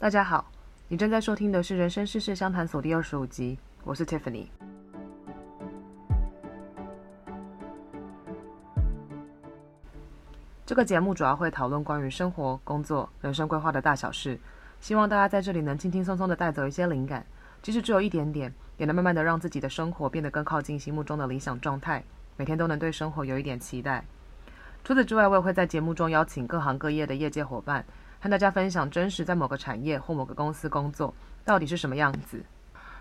大家好，你正在收听的是《人生世事相谈所》第二十五集，我是 Tiffany。这个节目主要会讨论关于生活、工作、人生规划的大小事，希望大家在这里能轻轻松松的带走一些灵感，即使只有一点点，也能慢慢的让自己的生活变得更靠近心目中的理想状态，每天都能对生活有一点期待。除此之外，我也会在节目中邀请各行各业的业界伙伴。和大家分享真实在某个产业或某个公司工作到底是什么样子。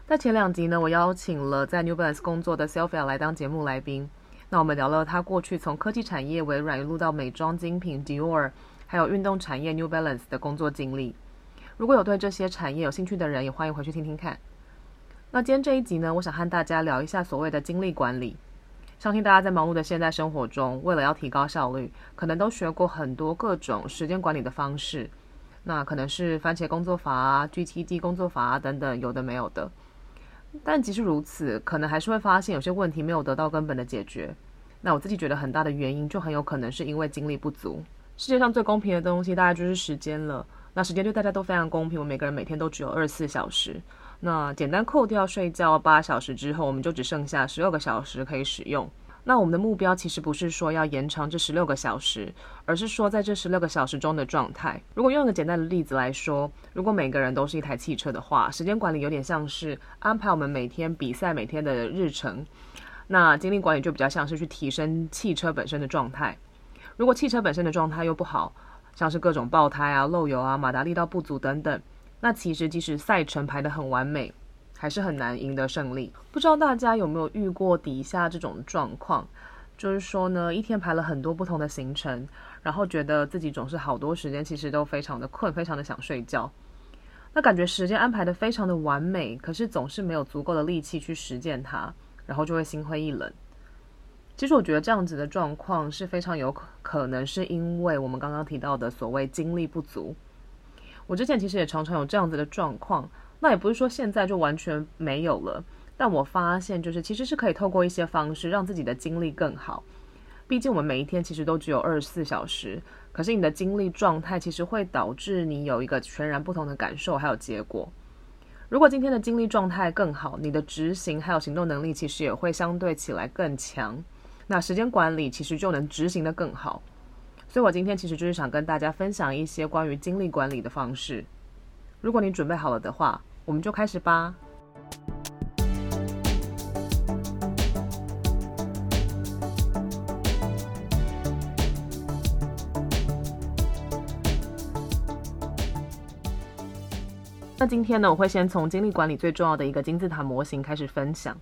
在前两集呢，我邀请了在 New Balance 工作的 Sylvia 来当节目来宾。那我们聊了他过去从科技产业微软一路到美妆精品 Dior，还有运动产业 New Balance 的工作经历。如果有对这些产业有兴趣的人，也欢迎回去听听看。那今天这一集呢，我想和大家聊一下所谓的精力管理。相信大家在忙碌的现代生活中，为了要提高效率，可能都学过很多各种时间管理的方式。那可能是番茄工作法啊、GTD 工作法啊等等，有的没有的。但即使如此，可能还是会发现有些问题没有得到根本的解决。那我自己觉得很大的原因，就很有可能是因为精力不足。世界上最公平的东西，大概就是时间了。那时间对大家都非常公平，我每个人每天都只有二十四小时。那简单扣掉睡觉八小时之后，我们就只剩下十六个小时可以使用。那我们的目标其实不是说要延长这十六个小时，而是说在这十六个小时中的状态。如果用一个简单的例子来说，如果每个人都是一台汽车的话，时间管理有点像是安排我们每天比赛每天的日程。那精力管理就比较像是去提升汽车本身的状态。如果汽车本身的状态又不好，像是各种爆胎啊、漏油啊、马达力道不足等等。那其实即使赛程排得很完美，还是很难赢得胜利。不知道大家有没有遇过底下这种状况，就是说呢，一天排了很多不同的行程，然后觉得自己总是好多时间其实都非常的困，非常的想睡觉。那感觉时间安排得非常的完美，可是总是没有足够的力气去实践它，然后就会心灰意冷。其实我觉得这样子的状况是非常有可能是因为我们刚刚提到的所谓精力不足。我之前其实也常常有这样子的状况，那也不是说现在就完全没有了，但我发现就是其实是可以透过一些方式让自己的精力更好。毕竟我们每一天其实都只有二十四小时，可是你的精力状态其实会导致你有一个全然不同的感受还有结果。如果今天的精力状态更好，你的执行还有行动能力其实也会相对起来更强，那时间管理其实就能执行得更好。所以我今天其实就是想跟大家分享一些关于精力管理的方式。如果你准备好了的话，我们就开始吧。那今天呢，我会先从精力管理最重要的一个金字塔模型开始分享。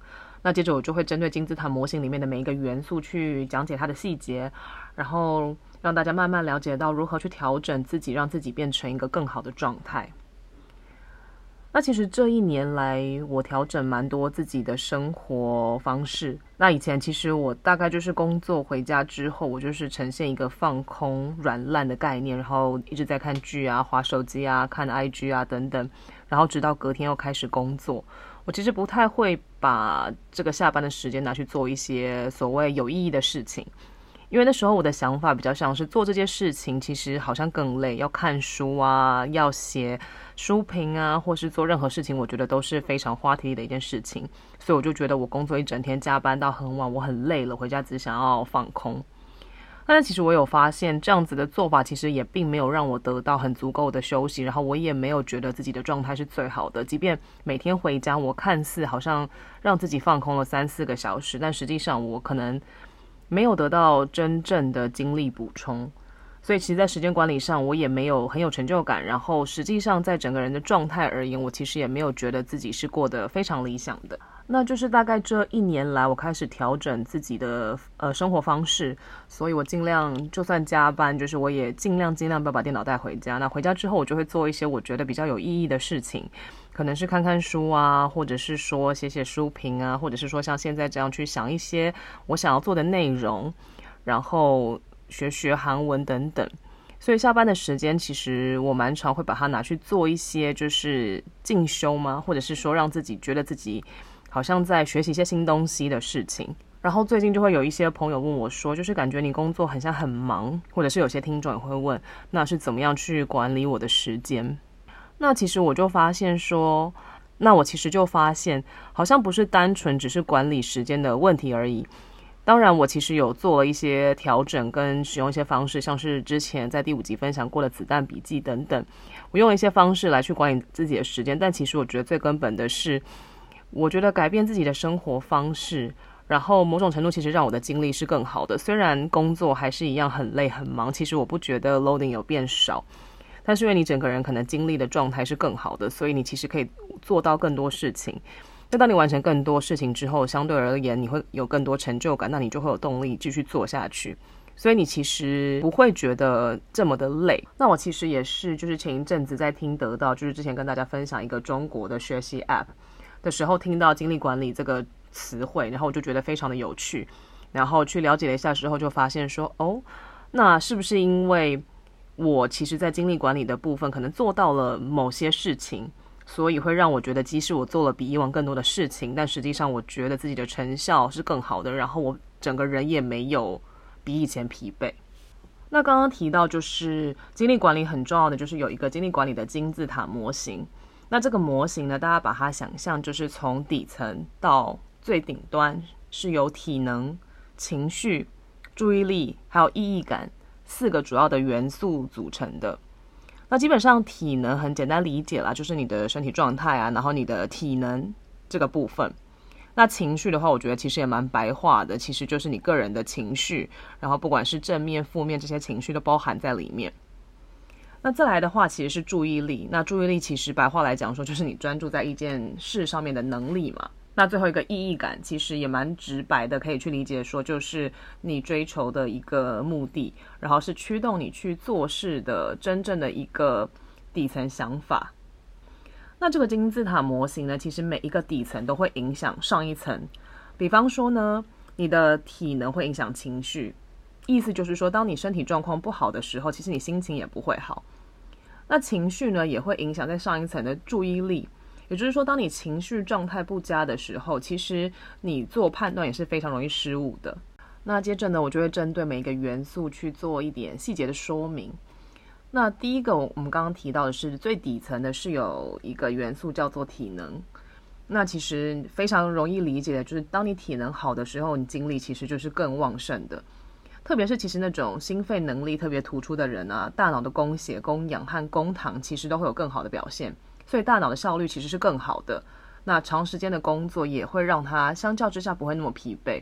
那接着我就会针对金字塔模型里面的每一个元素去讲解它的细节，然后。让大家慢慢了解到如何去调整自己，让自己变成一个更好的状态。那其实这一年来，我调整蛮多自己的生活方式。那以前其实我大概就是工作回家之后，我就是呈现一个放空、软烂的概念，然后一直在看剧啊、划手机啊、看 IG 啊等等，然后直到隔天又开始工作。我其实不太会把这个下班的时间拿去做一些所谓有意义的事情。因为那时候我的想法比较像是做这件事情，其实好像更累，要看书啊，要写书评啊，或是做任何事情，我觉得都是非常花体力的一件事情。所以我就觉得我工作一整天，加班到很晚，我很累了，回家只想要放空。但其实我有发现，这样子的做法其实也并没有让我得到很足够的休息，然后我也没有觉得自己的状态是最好的。即便每天回家，我看似好像让自己放空了三四个小时，但实际上我可能。没有得到真正的精力补充，所以其实，在时间管理上，我也没有很有成就感。然后，实际上，在整个人的状态而言，我其实也没有觉得自己是过得非常理想的。那就是大概这一年来，我开始调整自己的呃生活方式，所以我尽量就算加班，就是我也尽量尽量不要把电脑带回家。那回家之后，我就会做一些我觉得比较有意义的事情。可能是看看书啊，或者是说写写书评啊，或者是说像现在这样去想一些我想要做的内容，然后学学韩文等等。所以下班的时间，其实我蛮常会把它拿去做一些就是进修嘛，或者是说让自己觉得自己好像在学习一些新东西的事情。然后最近就会有一些朋友问我说，就是感觉你工作很像很忙，或者是有些听众也会问，那是怎么样去管理我的时间？那其实我就发现说，那我其实就发现，好像不是单纯只是管理时间的问题而已。当然，我其实有做了一些调整跟使用一些方式，像是之前在第五集分享过的子弹笔记等等，我用一些方式来去管理自己的时间。但其实我觉得最根本的是，我觉得改变自己的生活方式，然后某种程度其实让我的精力是更好的。虽然工作还是一样很累很忙，其实我不觉得 loading 有变少，但是因为你整个人可能精力的状态是更好的，所以你其实可以做到更多事情。那当你完成更多事情之后，相对而言你会有更多成就感，那你就会有动力继续做下去。所以你其实不会觉得这么的累。那我其实也是，就是前一阵子在听得到，就是之前跟大家分享一个中国的学习 App 的时候，听到精力管理这个词汇，然后我就觉得非常的有趣，然后去了解了一下之后，就发现说，哦，那是不是因为我其实在精力管理的部分可能做到了某些事情？所以会让我觉得，即使我做了比以往更多的事情，但实际上我觉得自己的成效是更好的，然后我整个人也没有比以前疲惫。那刚刚提到，就是精力管理很重要的，就是有一个精力管理的金字塔模型。那这个模型呢，大家把它想象就是从底层到最顶端，是由体能、情绪、注意力还有意义感四个主要的元素组成的。那基本上体能很简单理解啦，就是你的身体状态啊，然后你的体能这个部分。那情绪的话，我觉得其实也蛮白话的，其实就是你个人的情绪，然后不管是正面、负面这些情绪都包含在里面。那再来的话，其实是注意力。那注意力其实白话来讲说，就是你专注在一件事上面的能力嘛。那最后一个意义感，其实也蛮直白的，可以去理解说，就是你追求的一个目的，然后是驱动你去做事的真正的一个底层想法。那这个金字塔模型呢，其实每一个底层都会影响上一层。比方说呢，你的体能会影响情绪，意思就是说，当你身体状况不好的时候，其实你心情也不会好。那情绪呢，也会影响在上一层的注意力。也就是说，当你情绪状态不佳的时候，其实你做判断也是非常容易失误的。那接着呢，我就会针对每一个元素去做一点细节的说明。那第一个，我们刚刚提到的是最底层的，是有一个元素叫做体能。那其实非常容易理解的，就是当你体能好的时候，你精力其实就是更旺盛的。特别是其实那种心肺能力特别突出的人啊，大脑的供血、供氧和供糖其实都会有更好的表现。所以大脑的效率其实是更好的，那长时间的工作也会让它相较之下不会那么疲惫。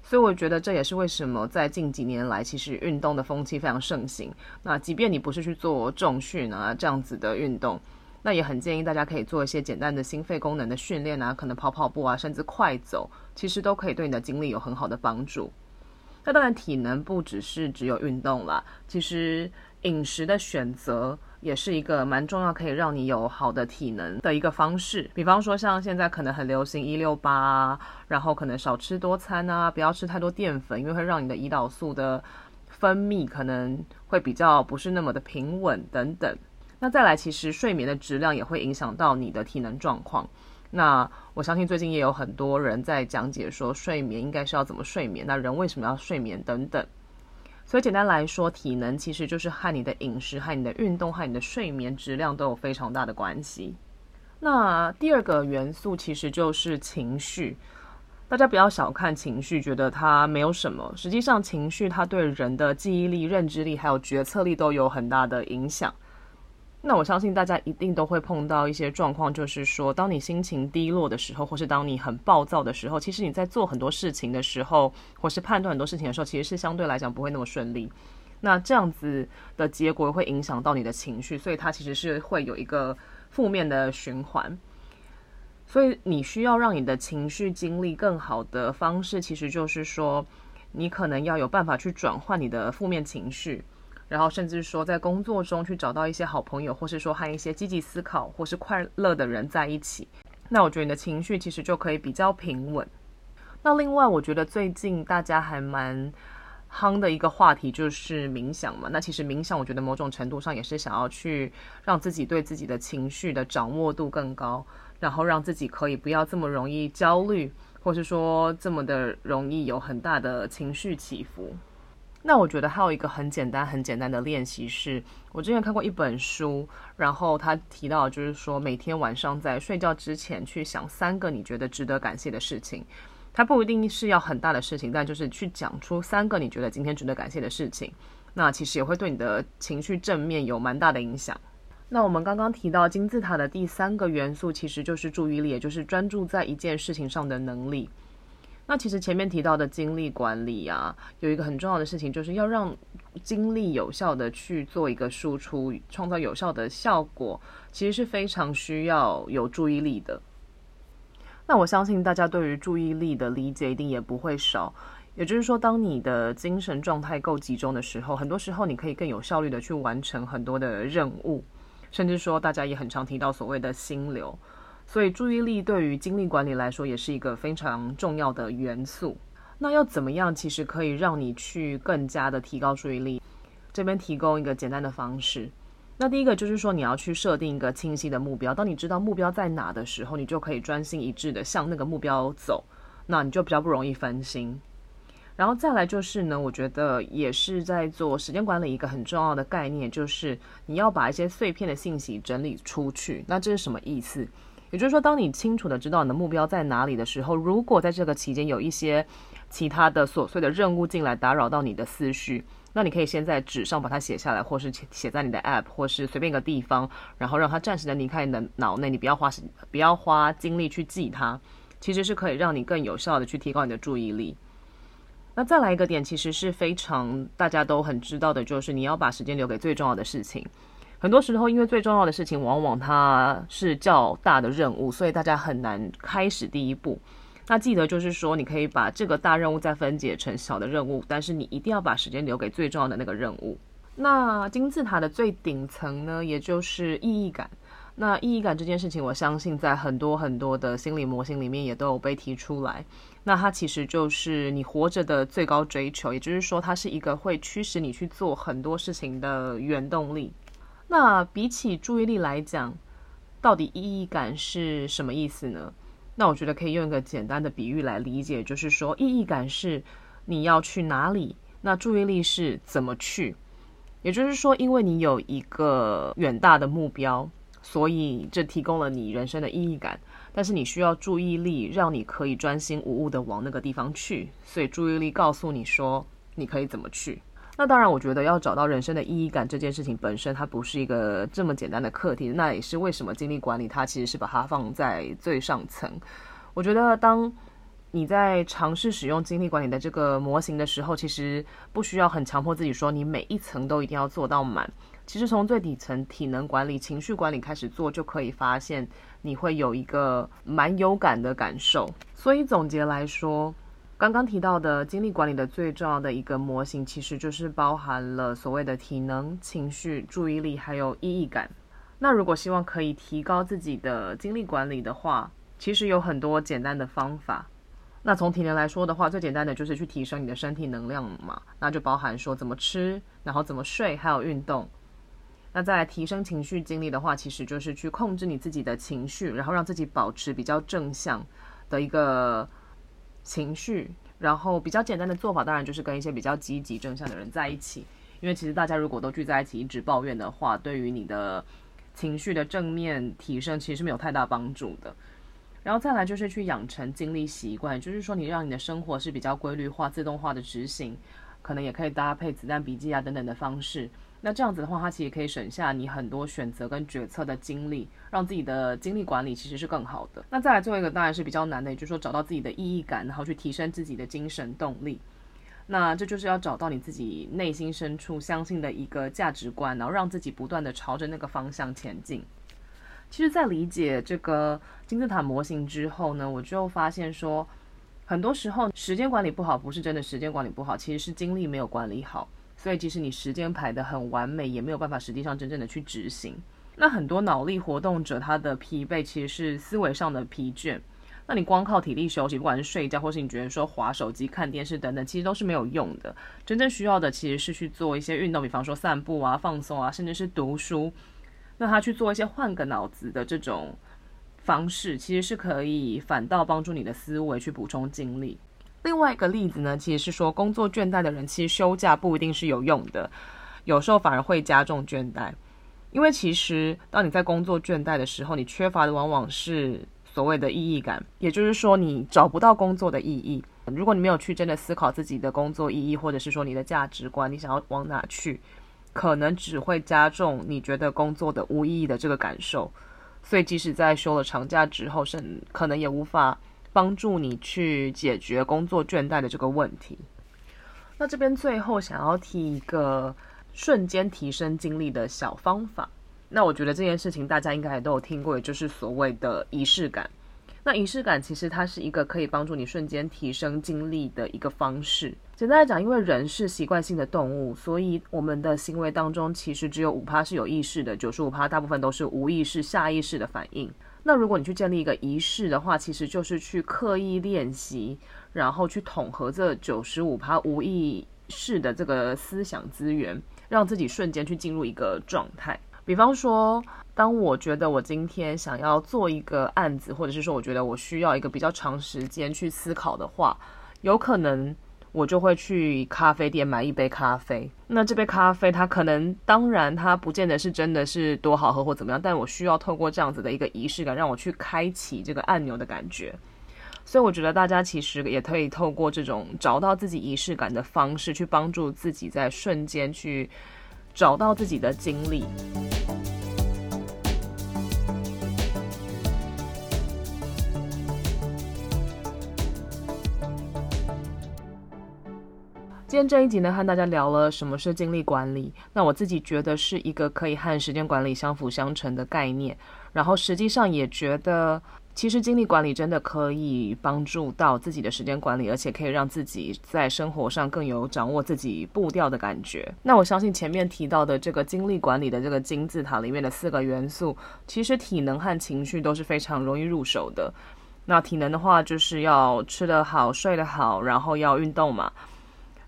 所以我觉得这也是为什么在近几年来，其实运动的风气非常盛行。那即便你不是去做重训啊这样子的运动，那也很建议大家可以做一些简单的心肺功能的训练啊，可能跑跑步啊，甚至快走，其实都可以对你的精力有很好的帮助。那当然，体能不只是只有运动啦，其实饮食的选择。也是一个蛮重要，可以让你有好的体能的一个方式。比方说，像现在可能很流行一六八，然后可能少吃多餐啊，不要吃太多淀粉，因为会让你的胰岛素的分泌可能会比较不是那么的平稳等等。那再来，其实睡眠的质量也会影响到你的体能状况。那我相信最近也有很多人在讲解说，睡眠应该是要怎么睡眠，那人为什么要睡眠等等。所以简单来说，体能其实就是和你的饮食、和你的运动、和你的睡眠质量都有非常大的关系。那第二个元素其实就是情绪，大家不要小看情绪，觉得它没有什么。实际上，情绪它对人的记忆力、认知力还有决策力都有很大的影响。那我相信大家一定都会碰到一些状况，就是说，当你心情低落的时候，或是当你很暴躁的时候，其实你在做很多事情的时候，或是判断很多事情的时候，其实是相对来讲不会那么顺利。那这样子的结果会影响到你的情绪，所以它其实是会有一个负面的循环。所以你需要让你的情绪经历更好的方式，其实就是说，你可能要有办法去转换你的负面情绪。然后，甚至说在工作中去找到一些好朋友，或是说和一些积极思考或是快乐的人在一起，那我觉得你的情绪其实就可以比较平稳。那另外，我觉得最近大家还蛮夯的一个话题就是冥想嘛。那其实冥想，我觉得某种程度上也是想要去让自己对自己的情绪的掌握度更高，然后让自己可以不要这么容易焦虑，或是说这么的容易有很大的情绪起伏。那我觉得还有一个很简单、很简单的练习是，我之前看过一本书，然后他提到就是说，每天晚上在睡觉之前去想三个你觉得值得感谢的事情。它不一定是要很大的事情，但就是去讲出三个你觉得今天值得感谢的事情，那其实也会对你的情绪正面有蛮大的影响。那我们刚刚提到金字塔的第三个元素，其实就是注意力，也就是专注在一件事情上的能力。那其实前面提到的精力管理啊，有一个很重要的事情，就是要让精力有效的去做一个输出，创造有效的效果，其实是非常需要有注意力的。那我相信大家对于注意力的理解一定也不会少，也就是说，当你的精神状态够集中的时候，很多时候你可以更有效率的去完成很多的任务，甚至说大家也很常提到所谓的心流。所以，注意力对于精力管理来说也是一个非常重要的元素。那要怎么样，其实可以让你去更加的提高注意力？这边提供一个简单的方式。那第一个就是说，你要去设定一个清晰的目标。当你知道目标在哪的时候，你就可以专心一致的向那个目标走，那你就比较不容易分心。然后再来就是呢，我觉得也是在做时间管理一个很重要的概念，就是你要把一些碎片的信息整理出去。那这是什么意思？也就是说，当你清楚的知道你的目标在哪里的时候，如果在这个期间有一些其他的琐碎的任务进来打扰到你的思绪，那你可以先在纸上把它写下来，或是写在你的 App，或是随便一个地方，然后让它暂时的离开你的脑内，你不要花时不要花精力去记它，其实是可以让你更有效的去提高你的注意力。那再来一个点，其实是非常大家都很知道的，就是你要把时间留给最重要的事情。很多时候，因为最重要的事情往往它是较大的任务，所以大家很难开始第一步。那记得就是说，你可以把这个大任务再分解成小的任务，但是你一定要把时间留给最重要的那个任务。那金字塔的最顶层呢，也就是意义感。那意义感这件事情，我相信在很多很多的心理模型里面也都有被提出来。那它其实就是你活着的最高追求，也就是说，它是一个会驱使你去做很多事情的原动力。那比起注意力来讲，到底意义感是什么意思呢？那我觉得可以用一个简单的比喻来理解，就是说意义感是你要去哪里，那注意力是怎么去。也就是说，因为你有一个远大的目标，所以这提供了你人生的意义感。但是你需要注意力，让你可以专心无误的往那个地方去。所以注意力告诉你说，你可以怎么去。那当然，我觉得要找到人生的意义感这件事情本身，它不是一个这么简单的课题。那也是为什么精力管理它其实是把它放在最上层。我觉得当你在尝试使用精力管理的这个模型的时候，其实不需要很强迫自己说你每一层都一定要做到满。其实从最底层体能管理、情绪管理开始做，就可以发现你会有一个蛮有感的感受。所以总结来说，刚刚提到的精力管理的最重要的一个模型，其实就是包含了所谓的体能、情绪、注意力，还有意义感。那如果希望可以提高自己的精力管理的话，其实有很多简单的方法。那从体能来说的话，最简单的就是去提升你的身体能量嘛，那就包含说怎么吃，然后怎么睡，还有运动。那再来提升情绪精力的话，其实就是去控制你自己的情绪，然后让自己保持比较正向的一个。情绪，然后比较简单的做法，当然就是跟一些比较积极正向的人在一起。因为其实大家如果都聚在一起一直抱怨的话，对于你的情绪的正面提升其实是没有太大帮助的。然后再来就是去养成精力习惯，就是说你让你的生活是比较规律化、自动化的执行，可能也可以搭配子弹笔记啊等等的方式。那这样子的话，它其实可以省下你很多选择跟决策的精力，让自己的精力管理其实是更好的。那再来最后一个当然是比较难的，也就是说找到自己的意义感，然后去提升自己的精神动力。那这就是要找到你自己内心深处相信的一个价值观，然后让自己不断的朝着那个方向前进。其实，在理解这个金字塔模型之后呢，我就发现说，很多时候时间管理不好，不是真的时间管理不好，其实是精力没有管理好。所以，即使你时间排得很完美，也没有办法实际上真正的去执行。那很多脑力活动者，他的疲惫其实是思维上的疲倦。那你光靠体力休息，不管是睡觉，或是你觉得说划手机、看电视等等，其实都是没有用的。真正需要的其实是去做一些运动，比方说散步啊、放松啊，甚至是读书。那他去做一些换个脑子的这种方式，其实是可以反倒帮助你的思维去补充精力。另外一个例子呢，其实是说工作倦怠的人，其实休假不一定是有用的，有时候反而会加重倦怠。因为其实当你在工作倦怠的时候，你缺乏的往往是所谓的意义感，也就是说你找不到工作的意义。如果你没有去真的思考自己的工作意义，或者是说你的价值观，你想要往哪去，可能只会加重你觉得工作的无意义的这个感受。所以即使在休了长假之后，甚可能也无法帮助你去解决工作倦怠的这个问题。那这边最后想要提一个瞬间提升精力的小方法。那我觉得这件事情大家应该也都有听过，也就是所谓的仪式感。那仪式感其实它是一个可以帮助你瞬间提升精力的一个方式。简单来讲，因为人是习惯性的动物，所以我们的行为当中其实只有五趴是有意识的，九十五趴大部分都是无意识、下意识的反应。那如果你去建立一个仪式的话，其实就是去刻意练习，然后去统合这九十五趴无意识的这个思想资源，让自己瞬间去进入一个状态。比方说，当我觉得我今天想要做一个案子，或者是说我觉得我需要一个比较长时间去思考的话，有可能我就会去咖啡店买一杯咖啡。那这杯咖啡它可能，当然它不见得是真的是多好喝或怎么样，但我需要透过这样子的一个仪式感，让我去开启这个按钮的感觉。所以我觉得大家其实也可以透过这种找到自己仪式感的方式，去帮助自己在瞬间去。找到自己的精力。今天这一集呢，和大家聊了什么是精力管理。那我自己觉得是一个可以和时间管理相辅相成的概念，然后实际上也觉得。其实精力管理真的可以帮助到自己的时间管理，而且可以让自己在生活上更有掌握自己步调的感觉。那我相信前面提到的这个精力管理的这个金字塔里面的四个元素，其实体能和情绪都是非常容易入手的。那体能的话，就是要吃得好、睡得好，然后要运动嘛。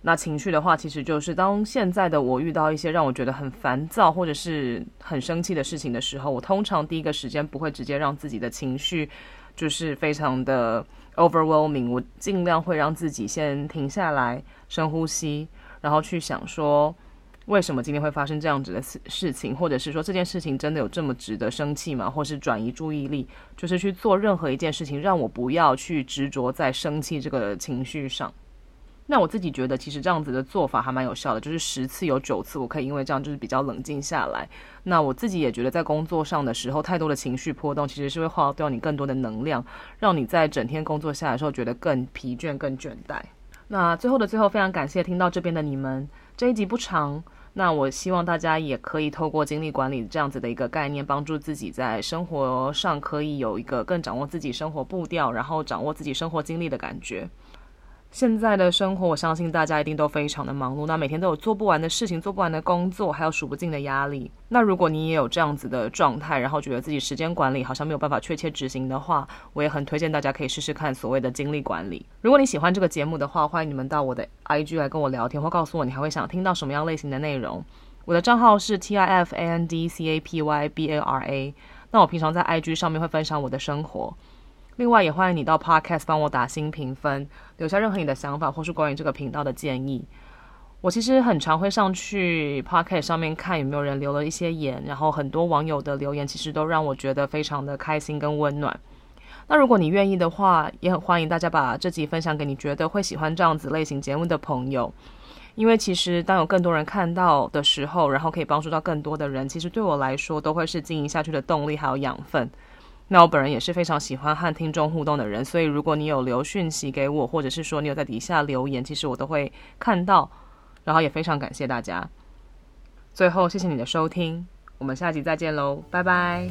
那情绪的话，其实就是当现在的我遇到一些让我觉得很烦躁或者是很生气的事情的时候，我通常第一个时间不会直接让自己的情绪就是非常的 overwhelming，我尽量会让自己先停下来，深呼吸，然后去想说为什么今天会发生这样子的事事情，或者是说这件事情真的有这么值得生气吗？或是转移注意力，就是去做任何一件事情，让我不要去执着在生气这个情绪上。那我自己觉得，其实这样子的做法还蛮有效的，就是十次有九次我可以因为这样就是比较冷静下来。那我自己也觉得，在工作上的时候，太多的情绪波动其实是会耗掉你更多的能量，让你在整天工作下来的时候觉得更疲倦、更倦怠。那最后的最后，非常感谢听到这边的你们。这一集不长，那我希望大家也可以透过精力管理这样子的一个概念，帮助自己在生活上可以有一个更掌握自己生活步调，然后掌握自己生活精力的感觉。现在的生活，我相信大家一定都非常的忙碌，那每天都有做不完的事情，做不完的工作，还有数不尽的压力。那如果你也有这样子的状态，然后觉得自己时间管理好像没有办法确切执行的话，我也很推荐大家可以试试看所谓的精力管理。如果你喜欢这个节目的话，欢迎你们到我的 IG 来跟我聊天，或告诉我你还会想听到什么样类型的内容。我的账号是 T I F A N D C A P Y B A R A。那我平常在 IG 上面会分享我的生活。另外，也欢迎你到 Podcast 帮我打新评分，留下任何你的想法或是关于这个频道的建议。我其实很常会上去 Podcast 上面看有没有人留了一些言，然后很多网友的留言其实都让我觉得非常的开心跟温暖。那如果你愿意的话，也很欢迎大家把这集分享给你觉得会喜欢这样子类型节目的朋友，因为其实当有更多人看到的时候，然后可以帮助到更多的人，其实对我来说都会是经营下去的动力还有养分。那我本人也是非常喜欢和听众互动的人，所以如果你有留讯息给我，或者是说你有在底下留言，其实我都会看到，然后也非常感谢大家。最后，谢谢你的收听，我们下集再见喽，拜拜。